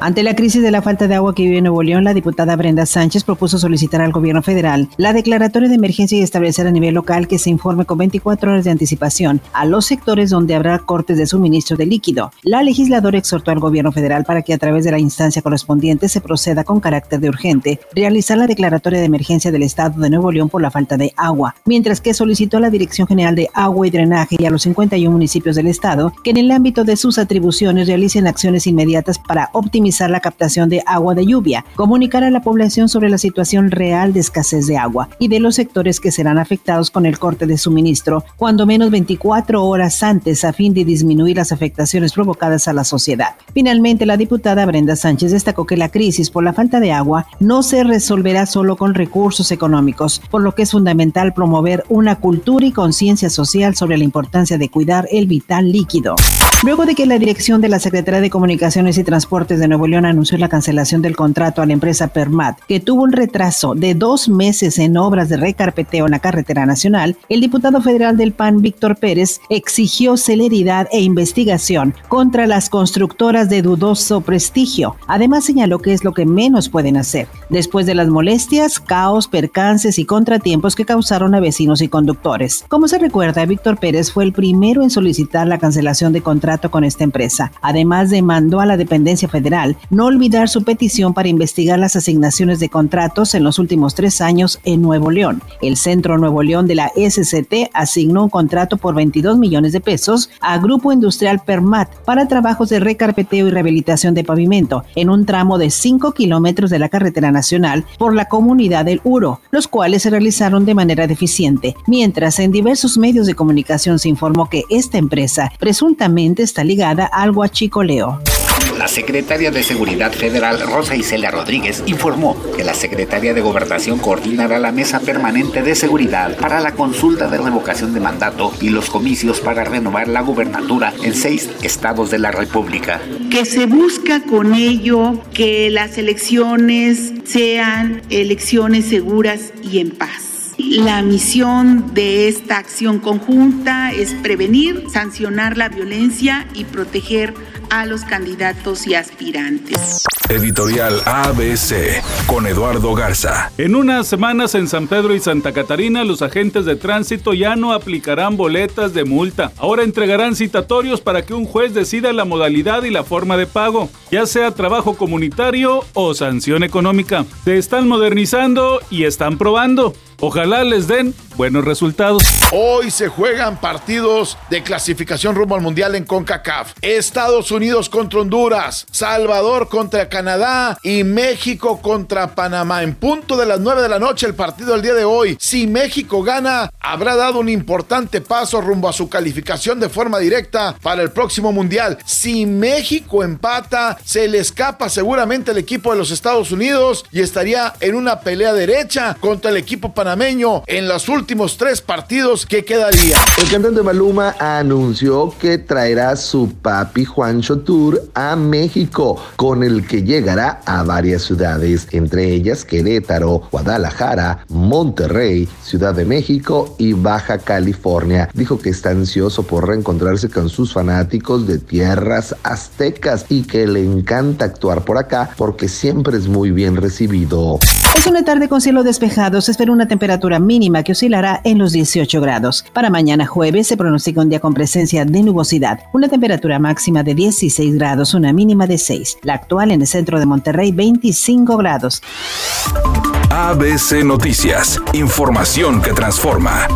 Ante la crisis de la falta de agua que vive Nuevo León, la diputada Brenda Sánchez propuso solicitar al gobierno federal la declaratoria de emergencia y establecer a nivel local que se informe con 24 horas de anticipación a los sectores donde habrá cortes de suministro de líquido. La legisladora exhortó al gobierno federal para que a través de la instancia correspondiente se proceda con carácter de urgente realizar la declaratoria de emergencia del estado de Nuevo León por la falta de agua, mientras que solicitó a la Dirección General de Agua y Drenaje y a los 51 municipios del estado que en el ámbito de sus atribuciones realicen acciones inmediatas para optimizar la captación de agua de lluvia, comunicar a la población sobre la situación real de escasez de agua y de los sectores que serán afectados con el corte de suministro, cuando menos 24 horas antes a fin de disminuir las afectaciones provocadas a la sociedad. Finalmente, la diputada Brenda Sánchez destacó que la crisis por la falta de agua no se resolverá solo con recursos económicos, por lo que es fundamental promover una cultura y conciencia social sobre la importancia de cuidar el vital líquido. Luego de que la dirección de la Secretaría de Comunicaciones y Transportes de Nuevo León anunció la cancelación del contrato a la empresa Permat, que tuvo un retraso de dos meses en obras de recarpeteo en la carretera nacional, el diputado federal del PAN, Víctor Pérez, exigió celeridad e investigación contra las constructoras de dudoso prestigio. Además señaló que es lo que menos pueden hacer, después de las molestias, caos, percances y contratiempos que causaron a vecinos y conductores. Como se recuerda, Víctor Pérez fue el primero en solicitar la cancelación de contrato con esta empresa. Además, demandó a la dependencia federal no olvidar su petición para investigar las asignaciones de contratos en los últimos tres años en Nuevo León. El Centro Nuevo León de la SCT asignó un contrato por 22 millones de pesos a Grupo Industrial Permat para trabajos de recarpeteo y rehabilitación de pavimento en un tramo de 5 kilómetros de la carretera nacional por la comunidad del Uro, los cuales se realizaron de manera deficiente, mientras en diversos medios de comunicación se informó que esta empresa presuntamente está ligada al huachicoleo. La secretaria de Seguridad Federal, Rosa Isela Rodríguez, informó que la secretaria de Gobernación coordinará la mesa permanente de seguridad para la consulta de revocación de mandato y los comicios para renovar la gubernatura en seis estados de la República. Que se busca con ello que las elecciones sean elecciones seguras y en paz. La misión de esta acción conjunta es prevenir, sancionar la violencia y proteger a los candidatos y aspirantes. Editorial ABC con Eduardo Garza. En unas semanas en San Pedro y Santa Catarina los agentes de tránsito ya no aplicarán boletas de multa. Ahora entregarán citatorios para que un juez decida la modalidad y la forma de pago, ya sea trabajo comunitario o sanción económica. Se están modernizando y están probando. Ojalá les den buenos resultados. Hoy se juegan partidos de clasificación rumbo al Mundial en CONCACAF. Estados Unidos contra Honduras, Salvador contra Canadá y México contra Panamá. En punto de las 9 de la noche el partido del día de hoy. Si México gana, habrá dado un importante paso rumbo a su calificación de forma directa para el próximo Mundial. Si México empata, se le escapa seguramente el equipo de los Estados Unidos y estaría en una pelea derecha contra el equipo panameño en los últimos tres partidos que quedaría. El cantante Maluma anunció que traerá su papi Juancho Tour a México, con el que llegará a varias ciudades, entre ellas Querétaro, Guadalajara, Monterrey, Ciudad de México y Baja California. Dijo que está ansioso por reencontrarse con sus fanáticos de tierras aztecas y que le encanta actuar por acá porque siempre es muy bien recibido. Es una tarde con cielo despejado. Se espera una temperatura temperatura mínima que oscilará en los 18 grados. Para mañana jueves se pronostica un día con presencia de nubosidad, una temperatura máxima de 16 grados, una mínima de 6. La actual en el centro de Monterrey 25 grados. ABC Noticias, información que transforma.